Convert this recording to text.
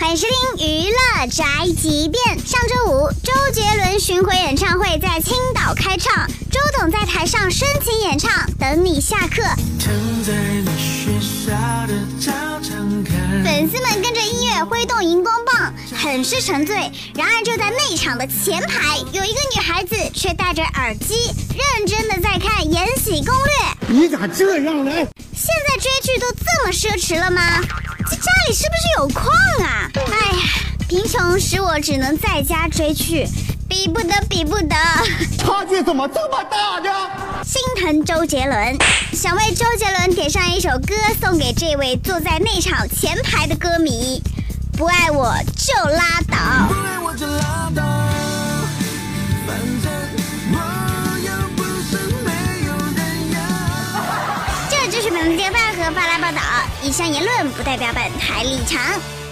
欢迎收听娱乐宅急便。上周五，周杰伦巡回演唱会在青岛开唱，周董在台上深情演唱《等你下课》，粉丝们跟着音乐挥动荧光棒，很是沉醉。然而就在内场的前排，有一个女孩子却戴着耳机，认真的在看《延禧攻略》。你咋这样呢？现在追剧都这么奢侈了吗？这家里是不是有矿啊？哎呀，贫穷使我只能在家追剧，比不得，比不得。差距怎么这么大呢？心疼周杰伦，想为周杰伦点上一首歌，送给这位坐在内场前排的歌迷。不爱我就拉倒。这就是本节目和发来报道，以上言论不代表本台立场。